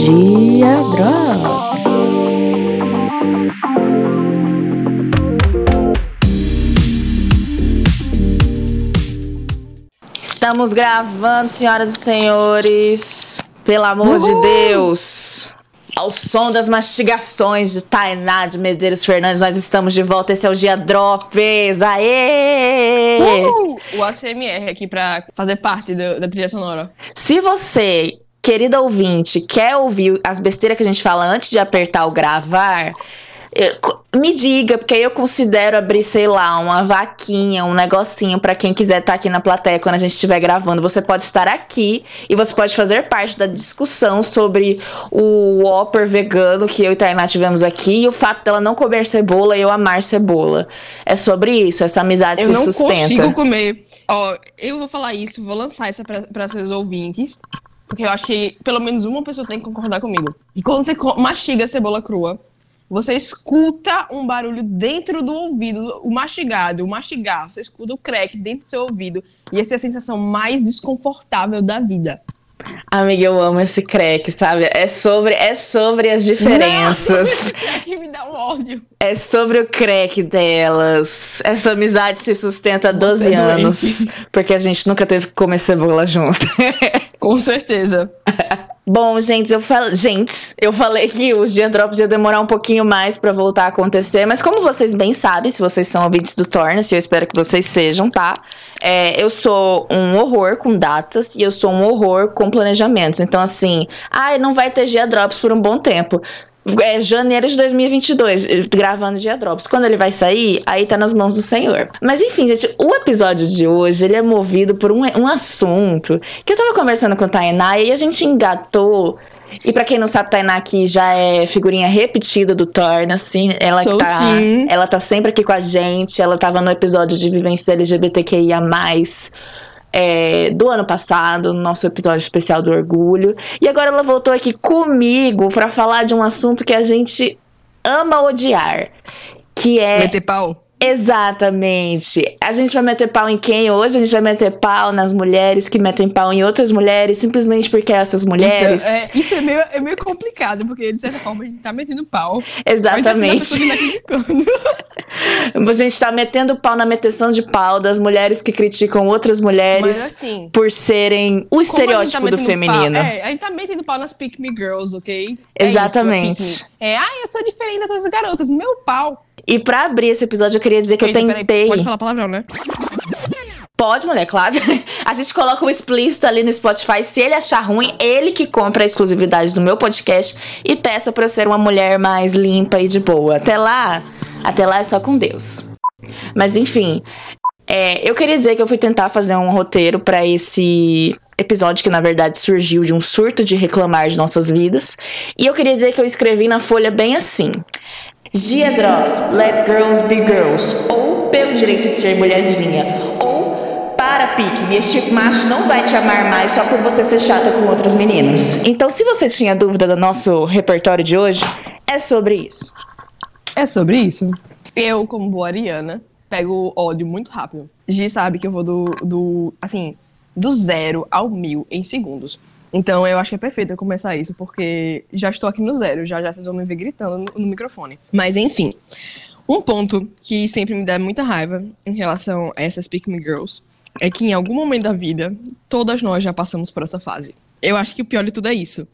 Gia Drops. Estamos gravando, senhoras e senhores. Pelo amor Uhul. de Deus. Ao som das mastigações de Tainá de Medeiros Fernandes, nós estamos de volta. Esse é o Dia Drops. Aê! Uhul! O ACMR aqui para fazer parte do, da trilha sonora. Se você querida ouvinte, quer ouvir as besteiras que a gente fala antes de apertar o gravar, me diga, porque aí eu considero abrir, sei lá, uma vaquinha, um negocinho para quem quiser estar tá aqui na plateia quando a gente estiver gravando. Você pode estar aqui e você pode fazer parte da discussão sobre o Whopper vegano que eu e Tainá tivemos aqui e o fato dela não comer cebola e eu amar cebola. É sobre isso, essa amizade eu se sustenta. Eu não consigo comer. Ó, eu vou falar isso, vou lançar isso para seus ouvintes. Porque eu acho que pelo menos uma pessoa tem que concordar comigo. E quando você mastiga a cebola crua, você escuta um barulho dentro do ouvido, o mastigado, o mastigar, você escuta o crack dentro do seu ouvido. E essa é a sensação mais desconfortável da vida. Amiga, eu amo esse crack, sabe? É sobre, é sobre as diferenças. Não, crack me dá um ódio. É sobre o crack delas. Essa amizade se sustenta há 12 é anos. Porque a gente nunca teve que comer cebola junto. Com certeza. Bom, gente, eu falei, gente, eu falei que os dia drops ia demorar um pouquinho mais para voltar a acontecer, mas como vocês bem sabem, se vocês são ouvintes do Torna, eu espero que vocês sejam, tá? É, eu sou um horror com datas e eu sou um horror com planejamentos. Então, assim, ai, ah, não vai ter dia drops por um bom tempo é janeiro de 2022, gravando Dia Drops. Quando ele vai sair, aí tá nas mãos do Senhor. Mas enfim, gente, o episódio de hoje, ele é movido por um, um assunto que eu tava conversando com a Tainá e a gente engatou e para quem não sabe, Tainá aqui já é figurinha repetida do Torna, assim. Ela Sou tá, sim. ela tá sempre aqui com a gente. Ela tava no episódio de Vivência LGBTQIA+, é, do ano passado, no nosso episódio especial do orgulho. E agora ela voltou aqui comigo para falar de um assunto que a gente ama odiar, que é meter pau. Exatamente. A gente vai meter pau em quem hoje? A gente vai meter pau nas mulheres que metem pau em outras mulheres, simplesmente porque essas mulheres. Então, é, isso é meio, é meio complicado, porque de certa forma a gente tá metendo pau. Exatamente. a gente tá metendo pau na meteção de pau das mulheres que criticam outras mulheres assim, por serem o estereótipo tá do feminino. Pau, é, a gente tá metendo pau nas Pick Me Girls, ok? É Exatamente. Isso, é, ai, eu sou diferente das garotas. Meu pau. E para abrir esse episódio, eu queria dizer que Eita, eu tentei. Peraí, pode falar palavrão, né? Pode, mulher, claro. A gente coloca o explícito ali no Spotify. Se ele achar ruim, ele que compra a exclusividade do meu podcast e peça pra eu ser uma mulher mais limpa e de boa. Até lá, até lá é só com Deus. Mas enfim, é, eu queria dizer que eu fui tentar fazer um roteiro para esse episódio que na verdade surgiu de um surto de reclamar de nossas vidas. E eu queria dizer que eu escrevi na folha bem assim: Gia Drops, Let Girls Be Girls, ou Pelo Direito de Ser Mulherzinha, ou Para Pique, este macho não vai te amar mais só por você ser chata com outras meninas. Então, se você tinha dúvida do nosso repertório de hoje, é sobre isso. É sobre isso. Eu, como boa Ariana, pego ódio muito rápido. Gi sabe que eu vou do, do assim, do zero ao mil em segundos. Então eu acho que é perfeito eu começar isso, porque já estou aqui no zero, já já vocês vão me ver gritando no, no microfone. Mas enfim, um ponto que sempre me dá muita raiva em relação a essas Pick Me Girls é que em algum momento da vida, todas nós já passamos por essa fase. Eu acho que o pior de tudo é isso.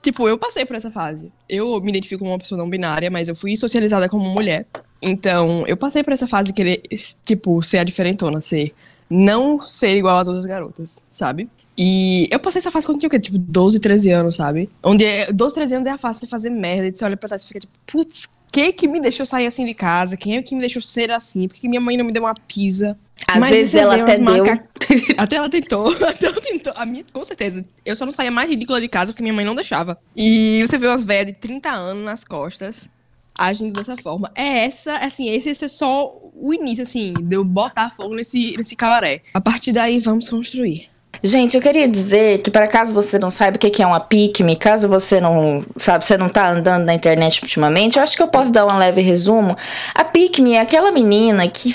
Tipo, eu passei por essa fase. Eu me identifico como uma pessoa não binária, mas eu fui socializada como mulher. Então, eu passei por essa fase de querer, tipo, ser a diferentona, ser. Não ser igual às outras garotas, sabe? E eu passei essa fase quando tinha o quê? Tipo, 12, 13 anos, sabe? Onde 12, é, 13 anos é a fase de fazer merda, de você olha pra trás e fica tipo, putz, quem que me deixou sair assim de casa? Quem é que me deixou ser assim? Por que minha mãe não me deu uma pizza? Às Mas vezes ela até deu. Até ela tentou, até ela tentou. A minha, com certeza. Eu só não saía mais ridícula de casa porque minha mãe não deixava. E você vê umas velhas de 30 anos nas costas agindo dessa forma. É essa, assim, esse, esse é só o início, assim, de eu botar fogo nesse, nesse cabaré. A partir daí, vamos construir. Gente, eu queria dizer que, para caso você não saiba o que é uma PICME, caso você não sabe, você não tá andando na internet ultimamente, eu acho que eu posso dar um leve resumo. A PICME é aquela menina que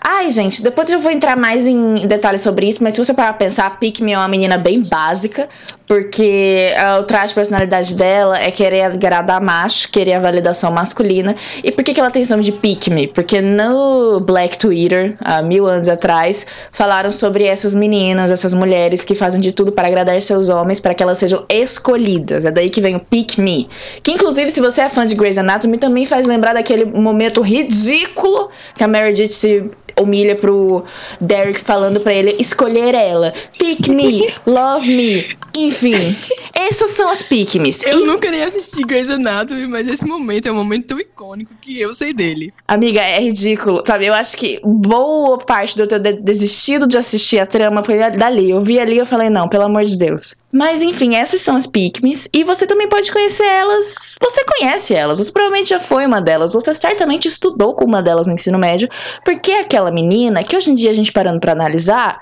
Ai, gente, depois eu vou entrar mais em detalhes sobre isso, mas se você parar pra pensar, a Pikmin é uma menina bem básica, porque uh, o traje de personalidade dela é querer agradar macho, querer a validação masculina. E por que, que ela tem esse nome de Pikmin? Porque no Black Twitter, há mil anos atrás, falaram sobre essas meninas, essas mulheres que fazem de tudo para agradar seus homens, para que elas sejam escolhidas. É daí que vem o Pick Me. Que, inclusive, se você é fã de Grey's Anatomy, também faz lembrar daquele momento ridículo que a Meredith se humilha pro Derek falando para ele escolher ela. Pick me, love me, enfim. Essas são as pick -mes. Eu e... nunca nem assisti Grey's Anatomy, mas esse momento é um momento tão icônico que eu sei dele. Amiga, é ridículo, sabe? Eu acho que boa parte do eu ter desistido de assistir a trama foi dali. Eu vi ali e eu falei, não, pelo amor de Deus. Mas enfim, essas são as pick -mes, e você também pode conhecer elas. Você conhece elas, você provavelmente já foi uma delas, você certamente estudou com uma delas no ensino médio, porque aquela aquela menina que hoje em dia a gente parando para analisar,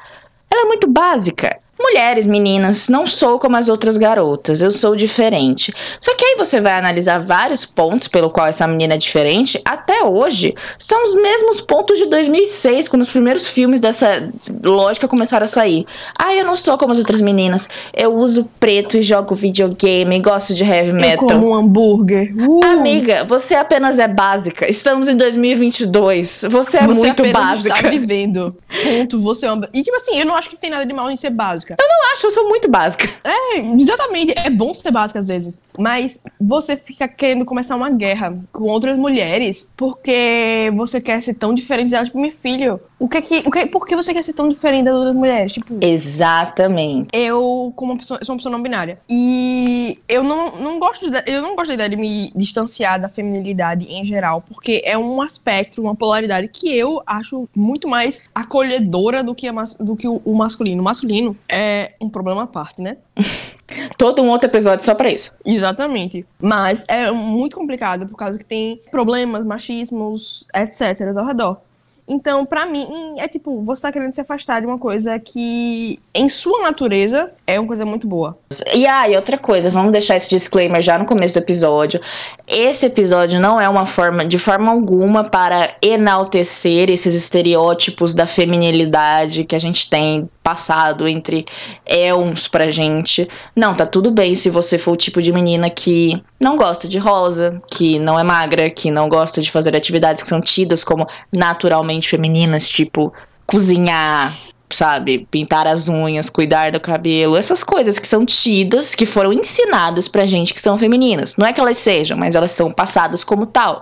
ela é muito básca. Mulheres, meninas, não sou como as outras garotas, eu sou diferente. Só que aí você vai analisar vários pontos pelo qual essa menina é diferente, até hoje, são os mesmos pontos de 2006, quando os primeiros filmes dessa lógica começaram a sair. Ah, eu não sou como as outras meninas, eu uso preto e jogo videogame, gosto de heavy metal. Eu como um hambúrguer. Uh. Amiga, você apenas é básica. Estamos em 2022, você é você muito básica. Você está vivendo. Ponto, você é uma... E tipo assim, eu não acho que tem nada de mal em ser básica básica. Eu não acho, eu sou muito básica. É, exatamente. É bom ser básica às vezes. Mas você fica querendo começar uma guerra com outras mulheres porque você quer ser tão diferente delas. Tipo, meu filho, o que é que. O que, por que você quer ser tão diferente das outras mulheres? Tipo. Exatamente. Eu, como uma pessoa, sou uma pessoa não binária. E eu não, não gosto de, eu não gosto da ideia de me distanciar da feminilidade em geral, porque é um aspecto, uma polaridade que eu acho muito mais acolhedora do que, a, do que o, o masculino. O masculino é um problema à parte, né? Todo um outro episódio só pra isso. Exatamente. Mas é muito complicado por causa que tem problemas, machismos, etc. ao redor. Então, para mim, é tipo, você tá querendo se afastar de uma coisa que, em sua natureza, é uma coisa muito boa. E aí, ah, outra coisa, vamos deixar esse disclaimer já no começo do episódio. Esse episódio não é uma forma, de forma alguma, para enaltecer esses estereótipos da feminilidade que a gente tem passado entre elms pra gente. Não, tá tudo bem se você for o tipo de menina que não gosta de rosa, que não é magra, que não gosta de fazer atividades que são tidas como naturalmente femininas, tipo cozinhar, sabe, pintar as unhas, cuidar do cabelo, essas coisas que são tidas, que foram ensinadas pra gente que são femininas. Não é que elas sejam, mas elas são passadas como tal.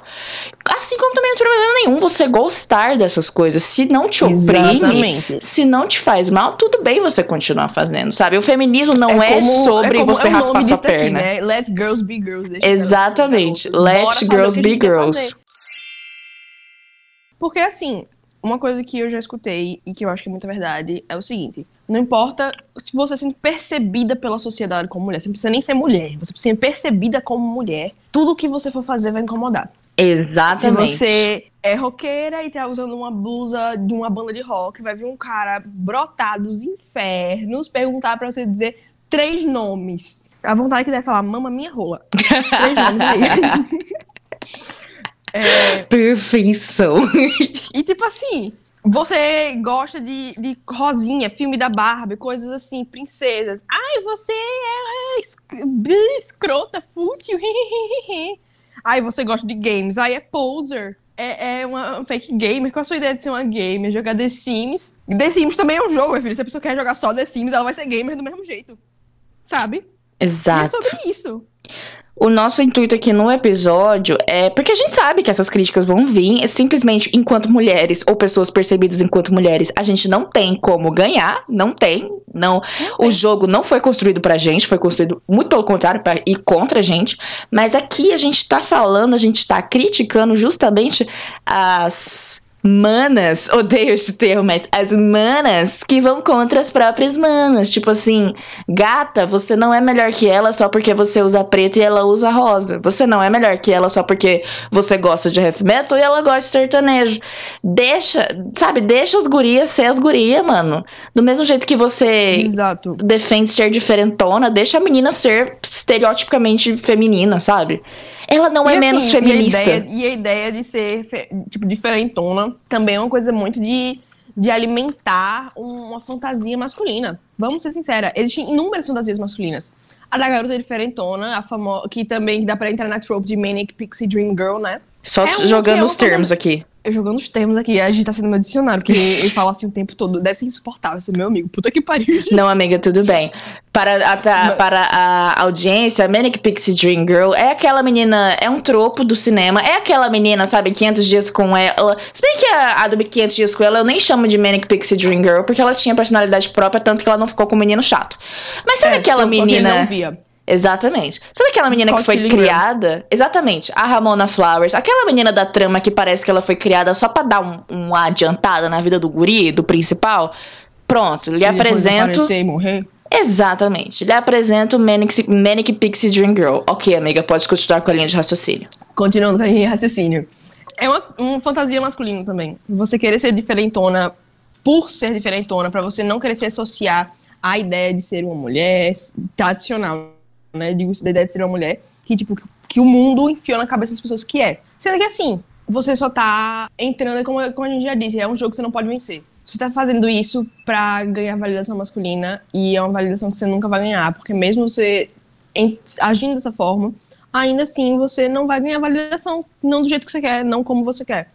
Assim como também não tem problema nenhum você gostar dessas coisas. Se não te oprime, se não te faz mal, tudo bem você continuar fazendo, sabe? O feminismo não é, é como, sobre é você é raspar sua perna. Aqui, né? Let girls be girls. Exatamente. Let girls be girls. Porque assim, uma coisa que eu já escutei e que eu acho que é muita verdade é o seguinte: não importa se você é sendo percebida pela sociedade como mulher, você não precisa nem ser mulher, você precisa ser percebida como mulher, tudo que você for fazer vai incomodar. Exatamente. Se você é roqueira e tá usando uma blusa de uma banda de rock, vai vir um cara brotar dos infernos perguntar para você dizer três nomes. A vontade que deve falar, mama minha rola. três nomes aí. É... Perfeição. E tipo assim, você gosta de, de Rosinha, filme da Barbie, coisas assim, princesas. Ai, você é, é escrota, fútil. Ai, você gosta de games. Ai, é poser. É, é uma fake gamer. Qual a sua ideia de ser uma gamer? Jogar The Sims. The Sims também é um jogo, meu filho. Se a pessoa quer jogar só The Sims, ela vai ser gamer do mesmo jeito. Sabe? Exato. E é sobre isso. O nosso intuito aqui no episódio é porque a gente sabe que essas críticas vão vir, simplesmente enquanto mulheres ou pessoas percebidas enquanto mulheres, a gente não tem como ganhar, não tem, não. O jogo não foi construído pra gente, foi construído muito pelo contrário para ir contra a gente, mas aqui a gente tá falando, a gente tá criticando justamente as manas, odeio esse termo, mas as manas que vão contra as próprias manas. Tipo assim, gata, você não é melhor que ela só porque você usa preto e ela usa rosa. Você não é melhor que ela só porque você gosta de heavy metal e ela gosta de sertanejo. Deixa, sabe, deixa as gurias ser as gurias, mano. Do mesmo jeito que você Exato. defende ser diferentona, deixa a menina ser estereotipicamente feminina, sabe? Ela não E é assim, menos e a feminista. ideia- E a, ideia, de ser, tipo, diferentona também é uma coisa muito de, de alimentar uma fantasia masculina. Vamos ser sinceras, existem inúmeras fantasias masculinas. A da garota diferentona, a famosa, que também dá pra entrar na trope de Manic Pixie Dream Girl, né? Só É um- jogando é os termos aqui. Eu jogando os termos aqui, a gente tá sendo meu dicionário, porque ele fala assim o tempo todo. Deve ser insuportável ser meu amigo. Puta que pariu. Não, amiga, tudo bem. Para a, ta- Mas- para a audiência, Manic Pixie Dream Girl é aquela menina, é um tropo do cinema, é aquela menina, sabe, 500 dias com ela. Se bem que a, a do 500 dias com ela eu nem chamo de Manic Pixie Dream Girl, porque ela tinha personalidade própria, tanto que ela não ficou com o menino chato. Mas sabe É, aquela tanto que ele menina. não via. Exatamente. Sabe aquela menina que Scott foi Pilgrim. criada? Exatamente. A Ramona Flowers. Aquela menina da trama que parece que ela foi criada só pra dar um- uma adiantada na vida do guri, do principal. Pronto, lhe E apresento. e morrer. Exatamente. Lhe apresento Manic, Manic Pixie Dream Girl. Ok, amiga, pode continuar com a linha de raciocínio. Continuando com a linha de raciocínio. É uma, uma fantasia masculina também. Você querer ser diferentona por ser diferentona, pra você não querer se associar à ideia de ser uma mulher tradicional, né? Digo isso da ideia de ser uma mulher que, tipo, que, que o mundo enfiou na cabeça das pessoas que é. Sendo que assim, você só tá entrando, como, como a gente já disse, é um jogo que você não pode vencer. Você tá fazendo isso pra ganhar validação masculina e é uma validação que você nunca vai ganhar, porque mesmo você agindo dessa forma, ainda assim você não vai ganhar validação, não do jeito que você quer, não como você quer.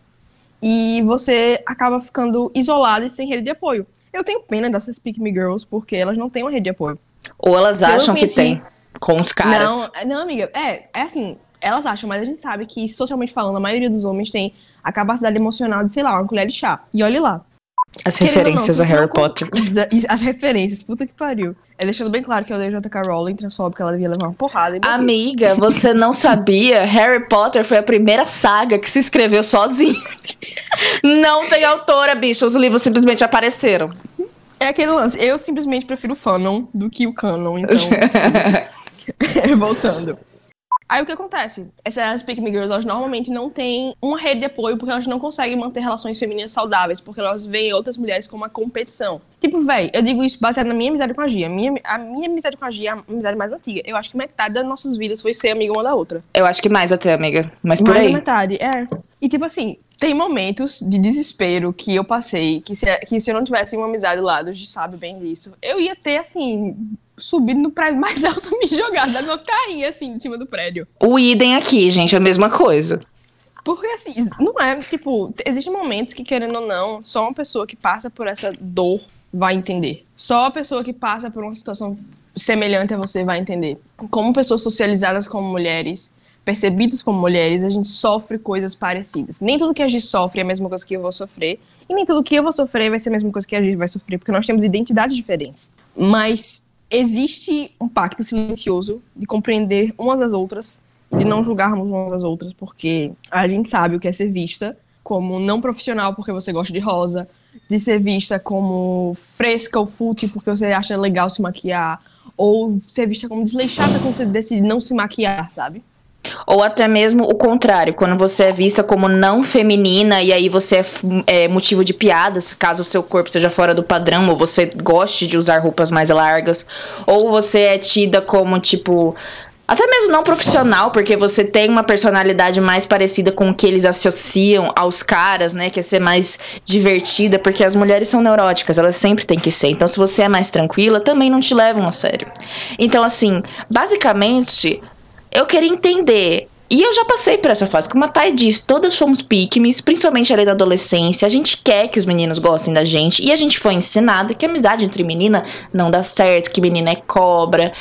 E você acaba ficando isolado e sem rede de apoio. Eu tenho pena dessas Pick Me Girls, porque elas não têm uma rede de apoio. Ou elas Eu acham que conheci- tem. Com os caras. Não, não, amiga, é, é assim, elas acham, mas a gente sabe que, socialmente falando, a maioria dos homens tem a capacidade emocional de, sei lá, uma colher de chá. E olhe lá. As Querendo não, referências se a Harry não Potter. As referências, puta que pariu. É deixando bem claro que eu odeio J.K. Rowling, transfóbica, ela devia levar uma porrada. Amiga, você não sabia? Harry Potter foi a primeira saga que se escreveu sozinho. Não tem autora, bicho. Os livros simplesmente apareceram. É aquele lance. Eu simplesmente prefiro o fanon do que o canon, então. Voltando. Aí o que acontece? Essas Pick Me Girls, elas normalmente não têm uma rede de apoio porque elas não conseguem manter relações femininas saudáveis, porque elas veem outras mulheres como uma competição. Tipo, véi, eu digo isso baseado na minha amizade com a Gia. A minha, a minha amizade com a Gia é a amizade mais antiga. Eu acho que metade das nossas vidas foi ser amiga uma da outra. Eu acho que mais até, amiga. Mas por Mais aí. metade, é. E tipo assim, tem momentos de desespero que eu passei, que se, que se eu não tivesse uma amizade lá, a gente sabe bem disso, eu ia ter, assim, subido no prédio mais alto e me jogado, dado uma carinha, assim, em cima do prédio. O idem aqui, gente, é a mesma coisa. Porque, assim, não é, tipo, existem momentos que, querendo ou não, só uma pessoa que passa por essa dor vai entender. Só a pessoa que passa por uma situação semelhante a você vai entender. Como pessoas socializadas como mulheres, percebidas como mulheres, a gente sofre coisas parecidas. Nem tudo que a gente sofre é a mesma coisa que eu vou sofrer, e nem tudo que eu vou sofrer vai ser a mesma coisa que a gente vai sofrer, porque nós temos identidades diferentes. Mas existe um pacto silencioso de compreender umas às outras, de não julgarmos umas às outras, porque a gente sabe o que é ser vista como não profissional porque você gosta de rosa, de ser vista como fresca ou fútil porque você acha legal se maquiar, ou ser vista como desleixada quando você decide não se maquiar, sabe? Ou até mesmo o contrário, quando você é vista como não feminina e aí você é, é motivo de piadas, caso o seu corpo seja fora do padrão, ou você goste de usar roupas mais largas, ou você é tida como, tipo, até mesmo não profissional, porque você tem uma personalidade mais parecida com o que eles associam aos caras, né? Que é ser mais divertida, porque as mulheres são neuróticas, elas sempre têm que ser. Então, se você é mais tranquila, também não te levam a sério. Então, assim, basicamente, eu queria entender. E eu já passei por essa fase. Como a Thay disse, todas fomos pick-mes, principalmente ali na adolescência. A gente quer que os meninos gostem da gente. E a gente foi ensinada que amizade entre menina não dá certo, que menina é cobra.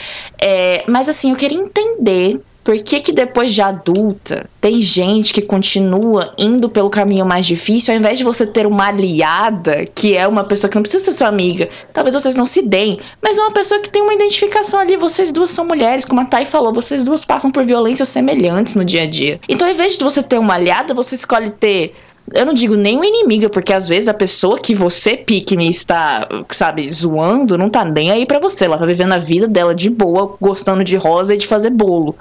É, mas assim, eu queria entender por que, que depois de adulta tem gente que continua indo pelo caminho mais difícil, ao invés de você ter uma aliada, que é uma pessoa que não precisa ser sua amiga, talvez vocês não se deem, mas é uma pessoa que tem uma identificação ali. Vocês duas são mulheres, como a Thay falou, vocês duas passam por violências semelhantes no dia a dia. Então, ao invés de você ter uma aliada, você escolhe ter eu não digo nem uma inimiga, porque às vezes a pessoa que você, Pique-me, está, sabe, zoando, não tá nem aí pra você. Ela tá vivendo a vida dela de boa, gostando de rosa e de fazer bolo.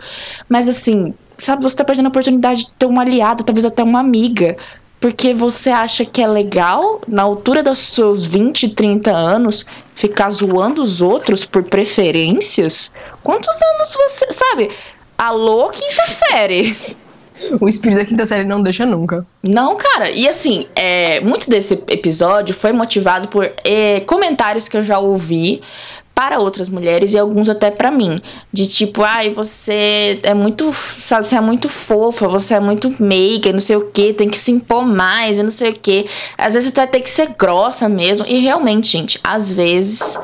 Mas assim, sabe, você tá perdendo a oportunidade de ter uma aliada, talvez até uma amiga. Porque você acha que é legal, na altura dos seus 20, 30 anos, ficar zoando os outros por preferências? Quantos anos você. Sabe? Alô, quinta série. O espírito da quinta série não deixa nunca. Não, cara. E assim, é, muito desse episódio foi motivado por é, comentários que eu já ouvi para outras mulheres e alguns até para mim. De tipo, ai, você é muito, sabe, você é muito fofa, você é muito meiga, não sei o que, tem que se impor mais e não sei o que. Às vezes você vai ter que ser grossa mesmo. E realmente, gente, às vezes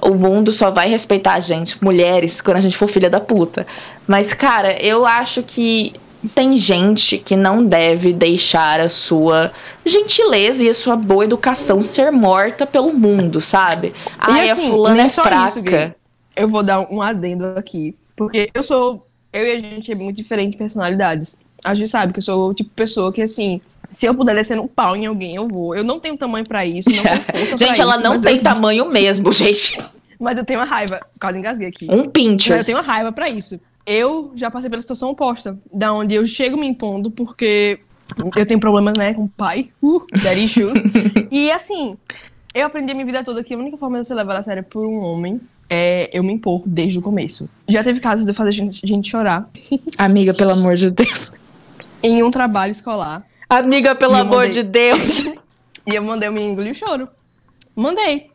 o mundo só vai respeitar a gente, mulheres, quando a gente for filha da puta. Mas, cara, eu acho que tem gente que não deve deixar a sua gentileza e a sua boa educação ser morta pelo mundo, sabe? Ai, assim, a fulana é fraca. Isso, eu vou dar um adendo aqui. Porque eu sou. Eu e a gente é muito diferente de personalidades. A gente sabe que eu sou o tipo de pessoa que, assim, se eu puder descer um pau em alguém, eu vou. Eu não tenho tamanho para isso, não tenho força Gente, ela isso, não tem eu... tamanho mesmo, gente. Mas eu tenho uma raiva. Quase engasguei aqui. Um pincher. Mas eu tenho uma raiva para isso eu já passei pela situação oposta, da onde eu chego me impondo porque eu tenho problemas, né, com o pai, uh, daddy issues. e assim, eu aprendi a minha vida toda que a única forma de você levar a sério por um homem é eu me impor desde o começo. Já teve casos de eu fazer gente, gente chorar. Amiga, pelo amor de Deus. em um trabalho escolar. Amiga, pelo amor mandei... de Deus. e eu mandei o menino engolir o choro. Mandei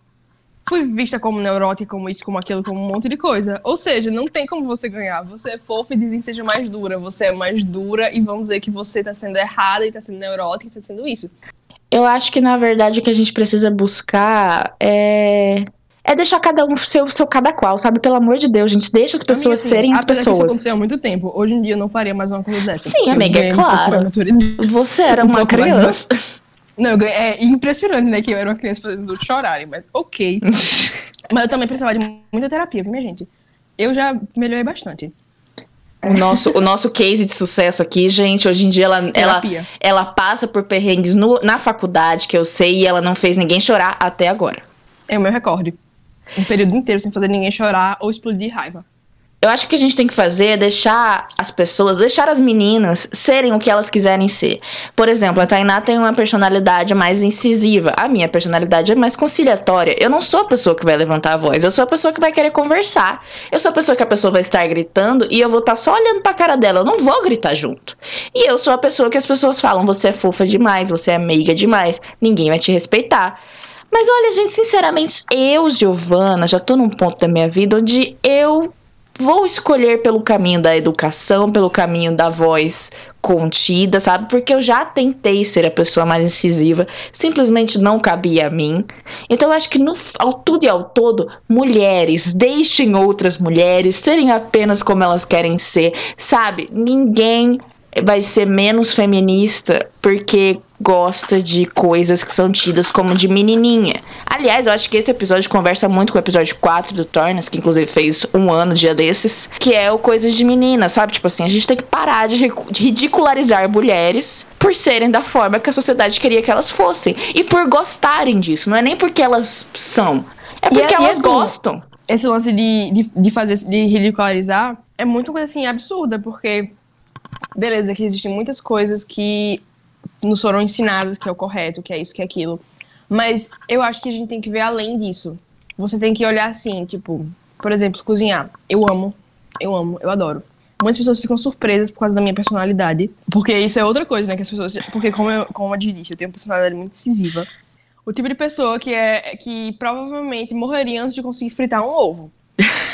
fui vista como neurótica, como isso, como aquilo, como um monte de coisa. Ou seja, não tem como você ganhar. Você é fofa e dizem que seja mais dura. Você é mais dura e vão dizer que você tá sendo errada e tá sendo neurótica e tá sendo isso. Eu acho que, na verdade, o que a gente precisa buscar é é deixar cada um seu, seu cada qual, sabe? Pelo amor de Deus, gente, deixa as pessoas amiga, assim, serem as pessoas. Isso aconteceu há muito tempo. Hoje em dia eu não faria mais uma coisa dessa. Sim, amiga, é claro. Você era uma criança. Não, é impressionante, né? Que eu era uma criança fazendo os outros chorarem, mas ok. mas eu também precisava de muita terapia, viu, minha gente? Eu já melhorei bastante. O nosso, o nosso case de sucesso aqui, gente, hoje em dia ela, ela, ela passa por perrengues no, na faculdade, que eu sei, e ela não fez ninguém chorar até agora. É o meu recorde. Um período inteiro sem fazer ninguém chorar ou explodir de raiva. Eu acho que a gente tem que fazer é deixar as pessoas, deixar as meninas serem o que elas quiserem ser. Por exemplo, a Tainá tem uma personalidade mais incisiva. A minha personalidade é mais conciliatória. Eu não sou a pessoa que vai levantar a voz, eu sou a pessoa que vai querer conversar. Eu sou a pessoa que a pessoa vai estar gritando e eu vou estar só olhando pra cara dela, eu não vou gritar junto. E eu sou a pessoa que as pessoas falam: você é fofa demais, você é meiga demais, ninguém vai te respeitar. Mas olha, gente, sinceramente, eu, Giovana, já tô num ponto da minha vida onde eu vou escolher pelo caminho da educação, pelo caminho da voz contida, sabe? Porque eu já tentei ser a pessoa mais incisiva, simplesmente não cabia a mim. Então eu acho que no ao tudo e ao todo, mulheres, deixem outras mulheres serem apenas como elas querem ser, sabe? Ninguém vai ser menos feminista porque gosta de coisas que são tidas como de menininha. Aliás, eu acho que esse episódio conversa muito com o episódio 4 do Tornas, que inclusive fez um ano dia desses, que é o Coisas de Menina, sabe? Tipo assim, a gente tem que parar de, de ridicularizar mulheres por serem da forma que a sociedade queria que elas fossem. E por gostarem disso. Não é nem porque elas são, é porque e, elas e assim, gostam. Esse lance de, de, de fazer, de ridicularizar é muito coisa assim absurda, porque beleza, que existem muitas coisas que nos foram ensinadas que é o correto, que é isso, que é aquilo. Mas eu acho que a gente tem que ver além disso. Você tem que olhar assim, tipo, por exemplo, cozinhar. Eu amo, eu amo, eu adoro. Muitas pessoas ficam surpresas por causa da minha personalidade. Porque isso é outra coisa, né? Que as pessoas. Porque, como eu, como eu disse, eu tenho uma personalidade muito decisiva. O tipo de pessoa que é que provavelmente morreria antes de conseguir fritar um ovo.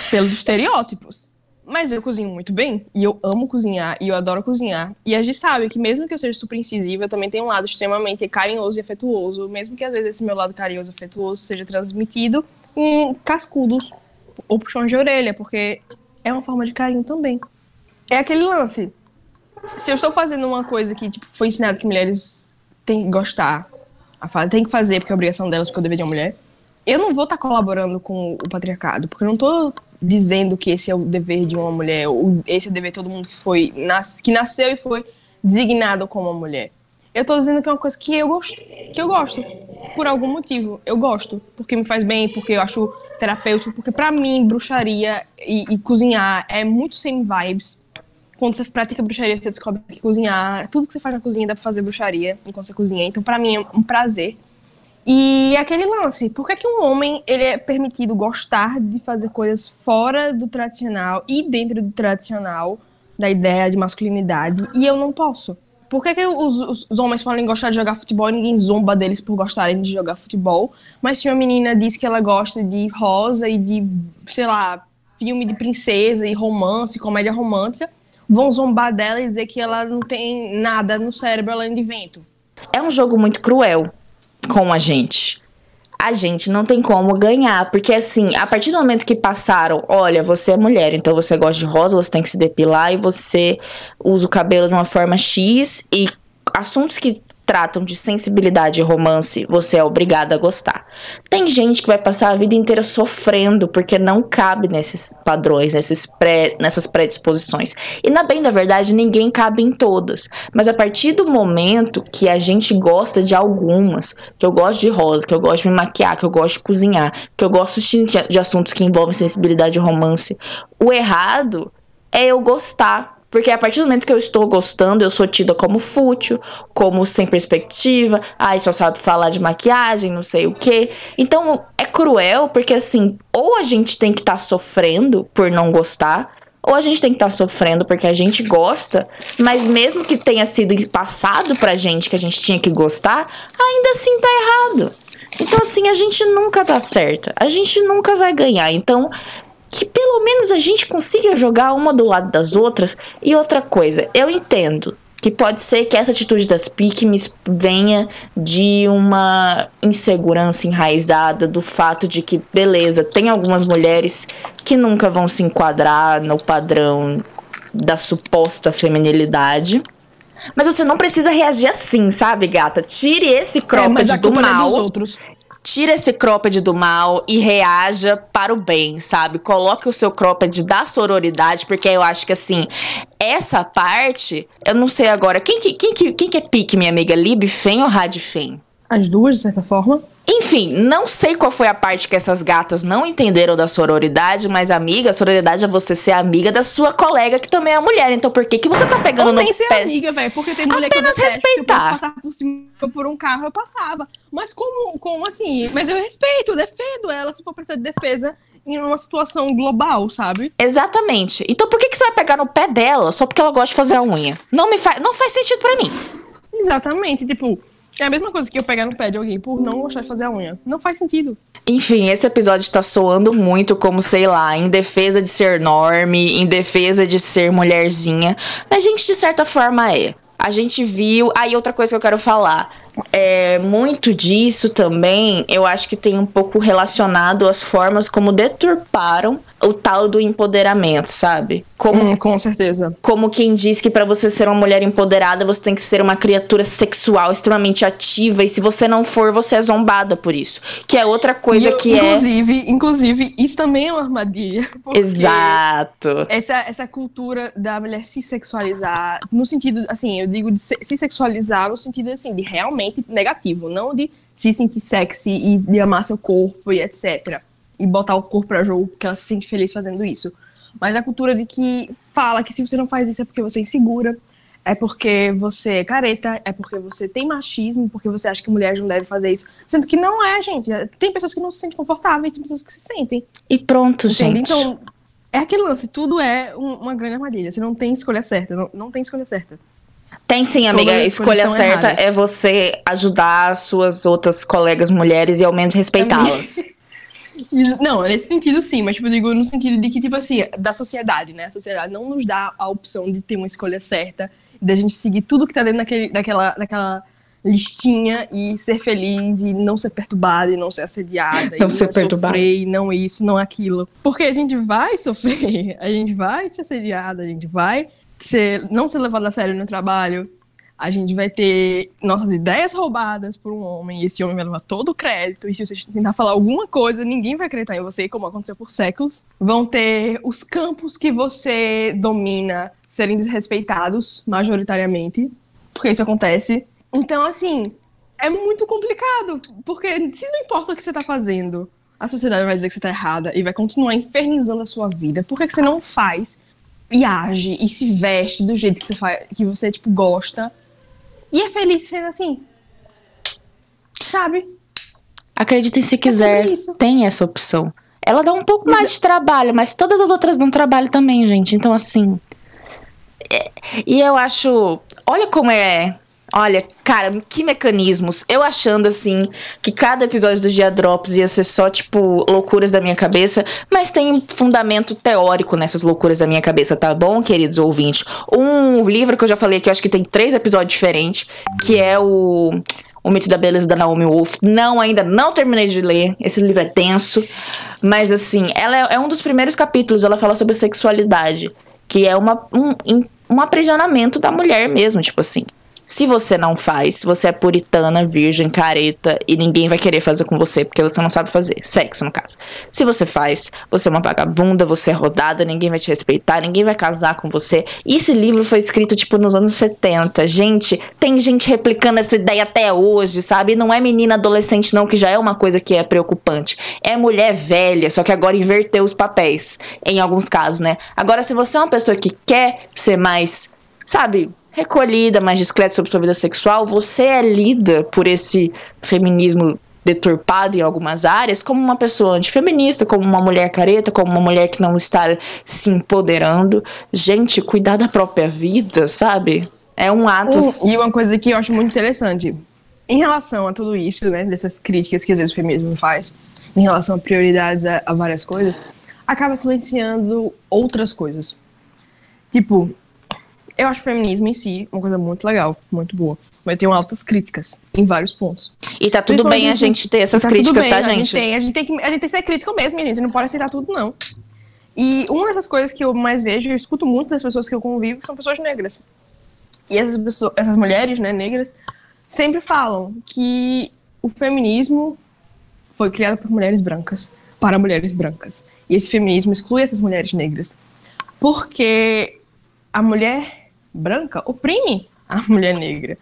pelos estereótipos. Mas eu cozinho muito bem, e eu amo cozinhar, e eu adoro cozinhar. E a gente sabe que mesmo que eu seja super incisiva, eu também tenho um lado extremamente carinhoso e afetuoso, mesmo que às vezes esse meu lado carinhoso e afetuoso seja transmitido em cascudos ou puxões de orelha, porque é uma forma de carinho também. É aquele lance. Se eu estou fazendo uma coisa que tipo, foi ensinado que mulheres têm que gostar, tem que fazer porque é obrigação delas, porque eu deveria mulher, eu não vou estar tá colaborando com o patriarcado, porque eu não estou dizendo que esse é o dever de uma mulher, ou esse é o dever de todo mundo que foi nas, que nasceu e foi designado como uma mulher. Eu estou dizendo que é uma coisa que eu gosto, que eu gosto, por algum motivo. Eu gosto, porque me faz bem, porque eu acho terapêutico, porque para mim bruxaria e, e, cozinhar é muito sem vibes. Quando você pratica bruxaria, você descobre que cozinhar, tudo que você faz na cozinha dá pra fazer bruxaria enquanto você cozinha. Então, para mim é um prazer e aquele lance, por que, que um homem ele é permitido gostar de fazer coisas fora do tradicional e dentro do tradicional, da ideia de masculinidade e eu não posso. Por que, que os, os, os, homens podem gostar de jogar futebol e ninguém zomba deles por gostarem de jogar futebol? Mas se uma menina diz que ela gosta de rosa e de, sei lá, filme de princesa e romance, comédia romântica, vão zombar dela e dizer que ela não tem nada no cérebro além de vento. É um jogo muito cruel com a gente a gente não tem como ganhar. Porque, assim, a partir do momento que passaram, olha, você é mulher, então você gosta de rosa, você tem que se depilar e você usa o cabelo de uma forma X e assuntos que tratam de sensibilidade e romance, você é obrigada a gostar. Tem gente que vai passar a vida inteira sofrendo porque não cabe nesses padrões, nesses pré, nessas predisposições. E na bem da verdade, ninguém cabe em todas. Mas a partir do momento que a gente gosta de algumas, que eu gosto de rosa, que eu gosto de me maquiar, que eu gosto de cozinhar, que eu gosto de, de assuntos que envolvem sensibilidade e romance, o errado é eu gostar porque a partir do momento que eu estou gostando, eu sou tida como fútil, como sem perspectiva, ai, só sabe falar de maquiagem, não sei o quê. Então é cruel, porque assim, ou a gente tem que estar tá sofrendo por não gostar, ou a gente tem que estar tá sofrendo porque a gente gosta, mas mesmo que tenha sido passado pra gente que a gente tinha que gostar, ainda assim tá errado. Então, assim, a gente nunca tá certa. A gente nunca vai ganhar. Então, que pelo menos a gente consiga jogar uma do lado das outras. E outra coisa, eu entendo que pode ser que essa atitude das Pikmis venha de uma insegurança enraizada do fato de que, beleza, tem algumas mulheres que nunca vão se enquadrar no padrão da suposta feminilidade. Mas você não precisa reagir assim, sabe, gata? Tire esse cropped é, do é mal. Tira esse cropped do mal e reaja para o bem, sabe? Coloque o seu cropped da sororidade, porque eu acho que assim, essa parte, eu não sei agora, quem que, quem que, quem que é pique, minha amiga? Lib Fen ou Rad Fen? As duas, de certa forma. Enfim, não sei qual foi a parte que essas gatas não entenderam da sororidade, mas amiga, sororidade é você ser amiga da sua colega que também é mulher. Então por que que você tá pegando Ou no ser pé? amiga, velho, porque tem mulher Apenas que eu detesto, respeitar. Se eu passar por cima por um carro, eu passava. Mas como, como assim? Mas eu respeito, defendo ela se for precisar de defesa em uma situação global, sabe? Exatamente. Então por que que você vai pegar no pé dela só porque ela gosta de fazer a unha? Não me faz, não faz sentido para mim. Exatamente, tipo, é a mesma coisa que eu pegar no pé de alguém por não gostar de fazer a unha. Não faz sentido. Enfim, esse episódio tá soando muito como, sei lá, em defesa de ser norme, em defesa de ser mulherzinha. Mas a gente, de certa forma, é. A gente viu. Aí, outra coisa que eu quero falar. É, muito disso também, eu acho que tem um pouco relacionado às formas como deturparam o tal do empoderamento, sabe? Como, hum, com certeza. Como quem diz que para você ser uma mulher empoderada, você tem que ser uma criatura sexual extremamente ativa e se você não for, você é zombada por isso. Que é outra coisa eu, que inclusive, é Inclusive, isso também é uma armadilha. Exato. Essa essa cultura da mulher se sexualizar, no sentido, assim, eu digo de se, se sexualizar no sentido assim de realmente negativo, não de se sentir sexy e de amar seu corpo e etc e botar o corpo para jogo porque ela se sente feliz fazendo isso. Mas a cultura de que fala que se você não faz isso é porque você é insegura, é porque você é careta, é porque você tem machismo, porque você acha que mulheres não devem fazer isso. Sendo que não é, gente. Tem pessoas que não se sentem confortáveis, tem pessoas que se sentem. E pronto, Entende? gente. Então, é aquele lance, tudo é um, uma grande armadilha. Você não tem escolha certa, não, não tem escolha certa. Tem sim, amiga. A escolha certa erradas. é você ajudar suas outras colegas mulheres e ao menos respeitá-las. Não, nesse sentido sim, mas tipo, eu digo no sentido de que, tipo assim, da sociedade, né? A sociedade não nos dá a opção de ter uma escolha certa, da gente seguir tudo que tá dentro daquele, daquela, daquela listinha e ser feliz e não ser perturbada e não ser assediada não e ser não perturbada. sofrer e não isso, não aquilo. Porque a gente vai sofrer, a gente vai ser assediada, a gente vai ser, não ser levada a sério no trabalho, a gente vai ter nossas ideias roubadas por um homem, e esse homem vai levar todo o crédito, e se você tentar falar alguma coisa, ninguém vai acreditar em você, como aconteceu por séculos. Vão ter os campos que você domina serem desrespeitados, majoritariamente, porque isso acontece. Então, assim, é muito complicado, porque se não importa o que você está fazendo, a sociedade vai dizer que você está errada e vai continuar infernizando a sua vida. Por que, que você não faz e age e se veste do jeito que você, faz, que você tipo, gosta e é feliz sendo assim. Sabe? Acreditem se quiser, é tem essa opção. Ela dá um pouco mais de trabalho, mas todas as outras dão trabalho também, gente. Então, assim. E eu acho. Olha como é. Olha, cara, que mecanismos. Eu achando assim que cada episódio do Dia Drops ia ser só, tipo, loucuras da minha cabeça, mas tem fundamento teórico nessas loucuras da minha cabeça, tá bom, queridos ouvintes? Um livro que eu já falei aqui, eu acho que tem três episódios diferentes, que é o o Mito da Beleza da Naomi Wolf. Não, ainda não terminei de ler. Esse livro é tenso. Mas, assim, ela é, é um dos primeiros capítulos. Ela fala sobre sexualidade. Que é uma, um, um aprisionamento da mulher mesmo, tipo assim. Se você não faz, você é puritana, virgem, careta e ninguém vai querer fazer com você porque você não sabe fazer. Sexo, no caso. Se você faz, você é uma vagabunda, você é rodada, ninguém vai te respeitar, ninguém vai casar com você. E esse livro foi escrito, tipo, nos anos 70. Gente, tem gente replicando essa ideia até hoje, sabe? Não é menina adolescente, não, que já é uma coisa que é preocupante. É mulher velha, só que agora inverteu os papéis. Em alguns casos, né? Agora, se você é uma pessoa que quer ser mais, sabe? Recolhida, mais discreta sobre sua vida sexual, você é lida por esse feminismo deturpado em algumas áreas como uma pessoa antifeminista, como uma mulher careta, como uma mulher que não está se empoderando. Gente, cuidar da própria vida, sabe? É um ato. E uma coisa que eu acho muito interessante, em relação a tudo isso, né, dessas críticas que às vezes o feminismo faz, em relação a prioridades a, a várias coisas, acaba silenciando outras coisas. Tipo, eu acho o feminismo em si uma coisa muito legal, muito boa. Mas eu tenho altas críticas em vários pontos. E tá tudo bem a gente ter essas tá críticas, bem, tá, gente? A gente, tem, a, gente tem que, a gente tem que ser crítico mesmo, meninas. A gente não pode aceitar tudo, não. E uma dessas coisas que eu mais vejo, eu escuto muito das pessoas que eu convivo, são pessoas negras. E essas, pessoas, essas mulheres, né, negras, sempre falam que o feminismo foi criado por mulheres brancas, para mulheres brancas. E esse feminismo exclui essas mulheres negras. Porque a mulher branca oprime a mulher negra.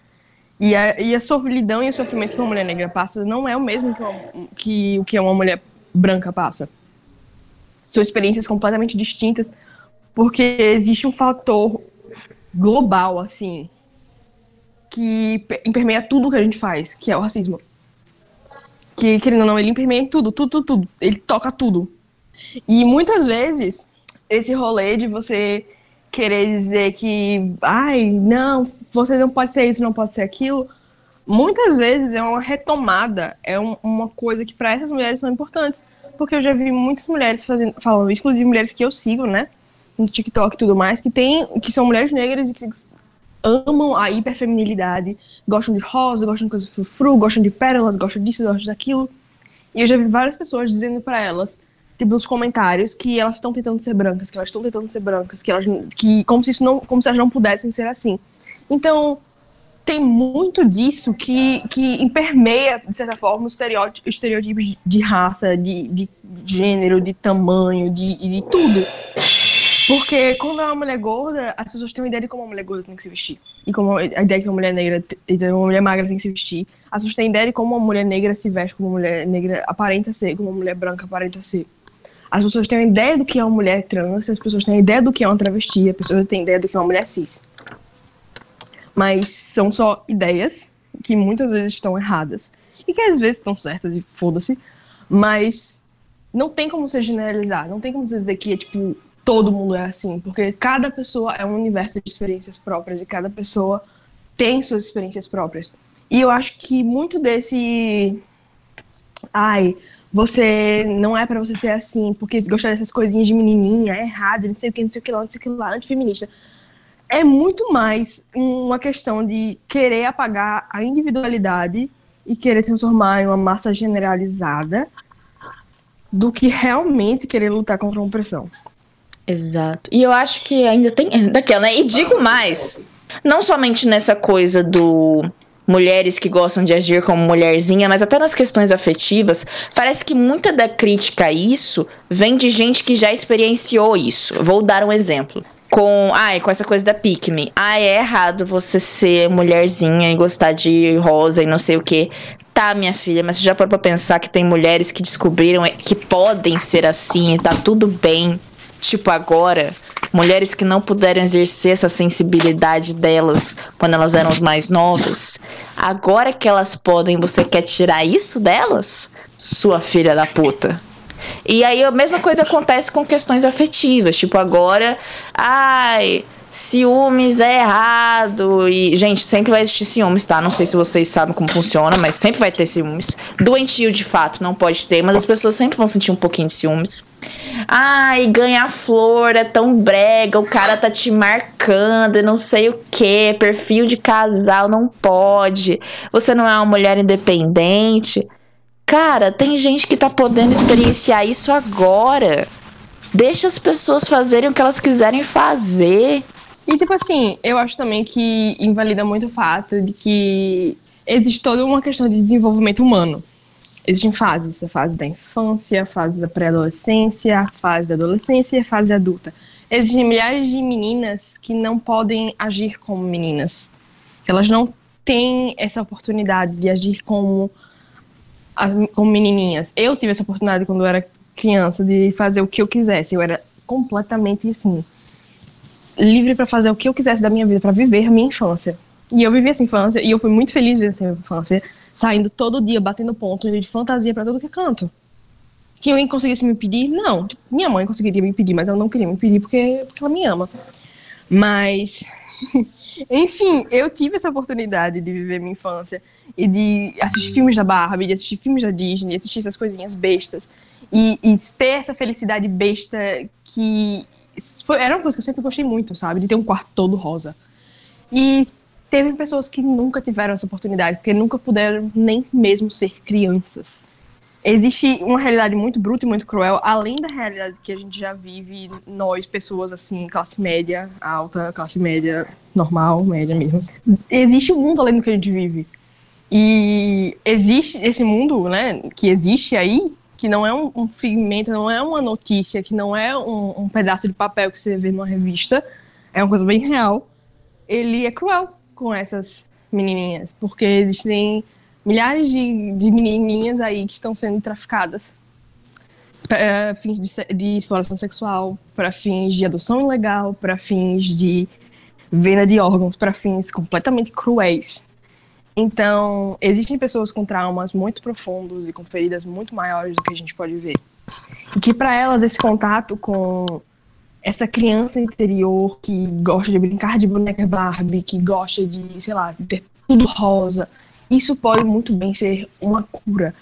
E a, e a solidão e o sofrimento que uma mulher negra passa não é o mesmo que, uma, que o que uma mulher branca passa. São experiências completamente distintas, porque existe um fator global, assim, que permeia tudo que a gente faz, que é o racismo. Que, querendo ou não, ele permeia tudo, tudo, tudo, tudo. Ele toca tudo. E muitas vezes, esse rolê de você querer dizer que, ai, não, você não pode ser isso, não pode ser aquilo, muitas vezes é uma retomada, é um, uma coisa que para essas mulheres são importantes. Porque eu já vi muitas mulheres fazendo, falando, inclusive mulheres que eu sigo, né? No TikTok e tudo mais, que tem, que são mulheres negras e que amam a hiperfeminilidade, gostam de rosa, gostam de coisas frufru, gostam de pérolas, gostam disso, gostam daquilo. E eu já vi várias pessoas dizendo para elas tipo, nos comentários que elas estão tentando ser brancas, que elas estão tentando ser brancas, que elas que como se isso não, como se elas não pudessem ser assim. Então, tem muito disso que, que impermeia, de certa forma, os estereótipos, estereótipos de raça, de, de gênero, de tamanho, de, de tudo. Porque quando é uma mulher gorda, as pessoas têm uma ideia de como uma mulher gorda tem que se vestir. E como a ideia que uma mulher negra, uma mulher magra tem que se vestir. As pessoas têm ideia de como uma mulher negra se veste, como uma mulher negra aparenta ser, como uma mulher branca aparenta ser. As pessoas têm uma ideia do que é uma mulher trans, as pessoas têm ideia do que é uma travesti, as pessoas têm ideia do que é uma mulher cis. Mas são só ideias que muitas vezes estão erradas. E que às vezes estão certas e foda-se. Mas não tem como você generalizar, não tem como dizer que é tipo todo mundo é assim, porque cada pessoa é um universo de experiências próprias e cada pessoa tem suas experiências próprias. E eu acho que muito desse ai, você não é para você ser assim, porque gostar dessas coisinhas de menininha é errado, não sei o que, não sei o que lá, não sei o que lá, antifeminista. É muito mais uma questão de querer apagar a individualidade e querer transformar em uma massa generalizada do que realmente querer lutar contra uma opressão. Exato. E eu acho que ainda tem daquela, né? E digo mais, não somente nessa coisa do mulheres que gostam de agir como mulherzinha, mas até nas questões afetivas, parece que muita da crítica a isso vem de gente que já experienciou isso. Vou dar um exemplo. Com, ai, com essa coisa da pick me. Ai, é errado você ser mulherzinha e gostar de rosa e não sei o que. Tá, minha filha, mas você já parou pra pensar que tem mulheres que descobriram que podem ser assim e tá tudo bem. Tipo, agora, mulheres que não puderam exercer essa sensibilidade delas quando elas eram mais novas, agora que elas podem, você quer tirar isso delas? Sua filha da puta. E aí a mesma coisa acontece com questões afetivas, tipo agora, ai, ciúmes é errado. E, gente, sempre vai existir ciúmes, tá? Não sei se vocês sabem como funciona, mas sempre vai ter ciúmes. Doentio, de fato, não pode ter, mas as pessoas sempre vão sentir um pouquinho de ciúmes. Ai, ganhar flor é tão brega, o cara tá te marcando e não sei o que, perfil de casal não pode, você não é uma mulher independente. Cara, tem gente que tá podendo experienciar isso agora. Deixa as pessoas fazerem o que elas quiserem fazer. E, tipo assim, eu acho também que invalida muito o fato de que existe toda uma questão de desenvolvimento humano. Existem fases, a fase da infância, a fase da pré-adolescência, a fase da adolescência e a fase adulta. Existem milhares de meninas que não podem agir como meninas. Elas não têm essa oportunidade de agir como, como menininhas. Eu tive essa oportunidade quando eu era criança de fazer o que eu quisesse. Eu era completamente assim, livre para fazer o que eu quisesse da minha vida, para viver minha infância. E eu vivi essa infância e eu fui muito feliz vivendo essa infância saindo todo dia, batendo ponto, indo de fantasia para todo que é canto. Que alguém conseguisse me pedir? Não. Tipo, minha mãe conseguiria me pedir, mas ela não queria me pedir porque, porque ela me ama. Mas, enfim, eu tive essa oportunidade de viver minha infância e de assistir filmes da Barbie, de assistir filmes da Disney, de assistir essas coisinhas bestas. E, e ter essa felicidade besta que foi, era uma coisa que eu sempre gostei muito, sabe? De ter um quarto todo rosa. E teve pessoas que nunca tiveram essa oportunidade, porque nunca puderam nem mesmo ser crianças. Existe uma realidade muito bruta e muito cruel, além da realidade que a gente já vive, nós, pessoas assim, classe média, alta, classe média, normal, média mesmo. Existe um mundo além do que a gente vive. E existe esse mundo, né, que existe aí, que não é um, um figmento, não é uma notícia, que não é um, um pedaço de papel que você vê numa revista, é uma coisa bem real. Ele é cruel com essas menininhas, porque existem milhares de, de menininhas aí que estão sendo traficadas para fins de, de exploração sexual, para fins de adoção ilegal, para fins de venda de órgãos, para fins completamente cruéis. Então, existem pessoas com traumas muito profundos e com feridas muito maiores do que a gente pode ver. E que para elas esse contato com essa criança interior que gosta de brincar de boneca Barbie, que gosta de, sei lá, ter tudo rosa, isso pode muito bem ser uma cura.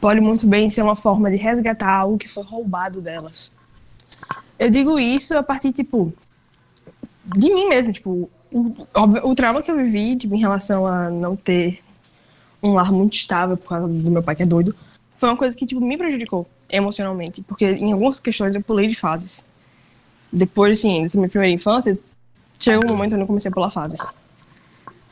Pode muito bem ser uma forma de resgatar algo que foi roubado delas. Eu digo isso a partir, tipo, de mim mesmo, tipo, o, o trauma que eu vivi tipo, em relação a não ter um lar muito estável por causa do meu pai que é doido, foi uma coisa que, tipo, me prejudicou emocionalmente, porque em algumas questões eu pulei de fases depois, assim, dessa minha primeira infância, chegou um momento onde eu comecei a pular fases.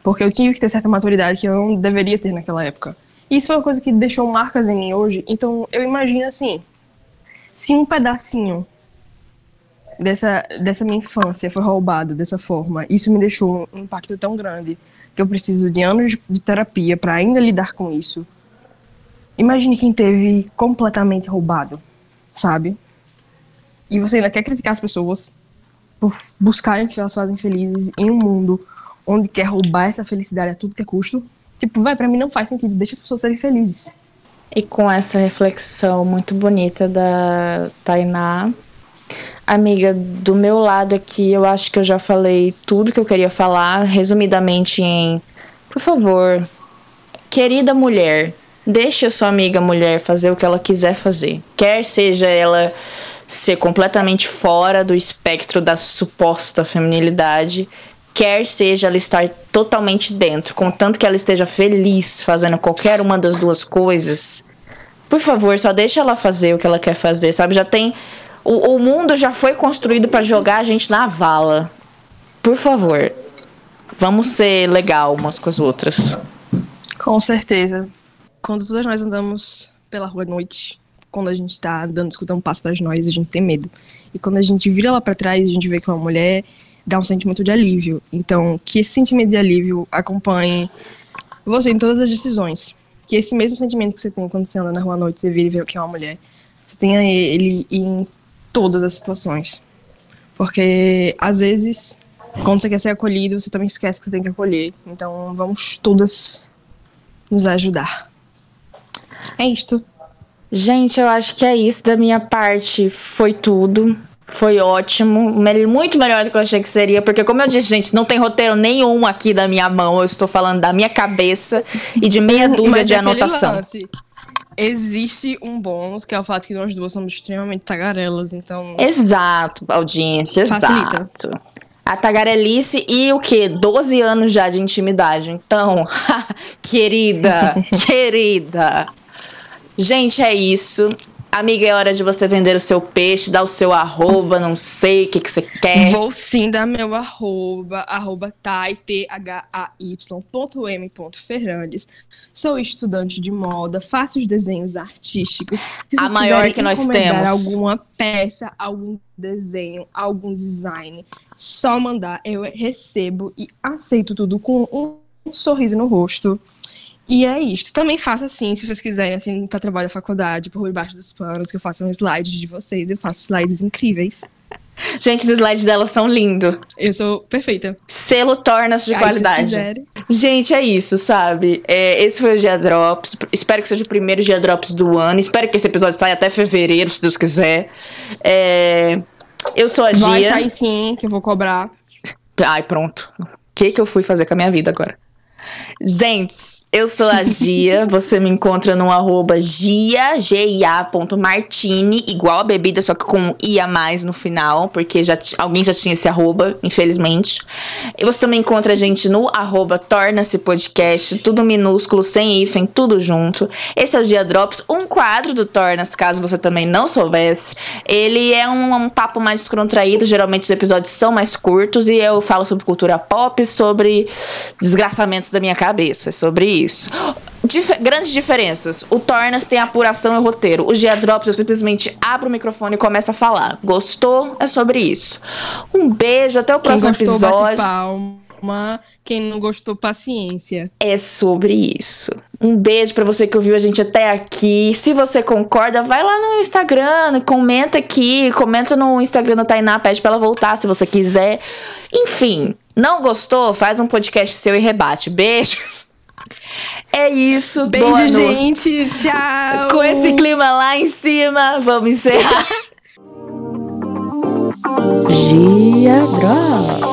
Porque eu tive que ter certa maturidade que eu não deveria ter naquela época. Isso foi uma coisa que deixou marcas em mim hoje. Então, eu imagino assim, se um pedacinho dessa, dessa minha infância foi roubado dessa forma, isso me deixou um impacto tão grande que eu preciso de anos de, terapia para ainda lidar com isso. Imagine quem teve completamente roubado, sabe? e você ainda quer criticar as pessoas por buscarem que elas fazem felizes em um mundo onde quer roubar essa felicidade a tudo que é custo, tipo, vai, para mim não faz sentido, deixa as pessoas serem felizes. E com essa reflexão muito bonita da Tainá, amiga, do meu lado aqui, eu acho que eu já falei tudo que eu queria falar, resumidamente em, por favor, querida mulher, deixe a sua amiga mulher fazer o que ela quiser fazer. Quer seja ela ser completamente fora do espectro da suposta feminilidade, quer seja ela estar totalmente dentro, contanto que ela esteja feliz fazendo qualquer uma das duas coisas. Por favor, só deixa ela fazer o que ela quer fazer, sabe? Já tem o, o mundo já foi construído para jogar a gente na vala. Por favor, vamos ser legal umas com as outras. Com certeza. Quando todas nós andamos pela rua à noite, quando a gente tá andando, escutando um passo de nós, a gente tem medo. E quando a gente vira lá para trás, a gente vê que uma mulher dá um sentimento de alívio. Então, que esse sentimento de alívio acompanhe você em todas as decisões. Que esse mesmo sentimento que você tem quando você anda na rua à noite, você vira e vê que é uma mulher, você tenha ele em todas as situações. Porque, às vezes, quando você quer ser acolhido, você também esquece que você tem que acolher. Então, vamos todas nos ajudar. É isto. Gente, eu acho que é isso da minha parte. Foi tudo. Foi ótimo, muito melhor do que eu achei que seria, porque como eu disse, gente, não tem roteiro nenhum aqui da minha mão, eu estou falando da minha cabeça e de meia dúzia Mas de é anotação. Lance. Existe um bônus, que é o fato que nós duas somos extremamente tagarelas, então. Exato, audiência, Facilita. exato. A tagarelice e o quê? 12 anos já de intimidade. Então, querida, querida. Gente, é isso. Amiga, é hora de você vender o seu peixe, dar o seu arroba, não sei o que, que você quer. Vou sim dar meu arroba, arroba thai, Fernandes. Sou estudante de moda, faço os desenhos artísticos. Se a maior que nós temos. alguma peça, algum desenho, algum design, só mandar. Eu recebo e aceito tudo com um sorriso no rosto. E é isso. Também faço assim, se vocês quiserem, assim, para trabalho da faculdade, por debaixo dos panos, que eu faço um slide de vocês. Eu faço slides incríveis. Gente, os slides dela são lindos. Eu sou perfeita. Selo torna-se de Aí, qualidade. Gente, é isso, sabe? É, esse foi o Dia Drops. Espero que seja o primeiro Dia Drops do ano. Espero que esse episódio saia até fevereiro, se Deus quiser. É, eu sou a Gia. Vai sair sim, que eu vou cobrar. Ai, pronto. O que, que eu fui fazer com a minha vida agora? Gente, eu sou a Gia. Você me encontra no arroba gia, G-I-A, martini, igual a bebida, só que com I a mais no final, porque já alguém já tinha esse arroba, infelizmente. E você também encontra a gente no arroba torna-se podcast, tudo minúsculo, sem hífen, tudo junto. Esse é o Dia Drops, um quadro do Tornas, caso você também não soubesse. Ele é um, um papo mais descontraído, geralmente os episódios são mais curtos, e eu falo sobre cultura pop, sobre desgraçamentos da minha cabeça é sobre isso. Dif grandes diferenças. O Tornas tem apuração e roteiro. O Gia Drops eu simplesmente abre o microfone e começa a falar. Gostou? É sobre isso. Um beijo, até o Quem próximo gostou, episódio. Bate palma. Quem não gostou, paciência. É sobre isso. Um beijo para você que ouviu a gente até aqui. Se você concorda, vai lá no Instagram, comenta aqui, comenta no Instagram da Tainá, pede pra ela voltar se você quiser. Enfim, não gostou? Faz um podcast seu e rebate. Beijo. É isso. Beijo, gente. Tchau. Com esse clima lá em cima, vamos encerrar. Gia Drop.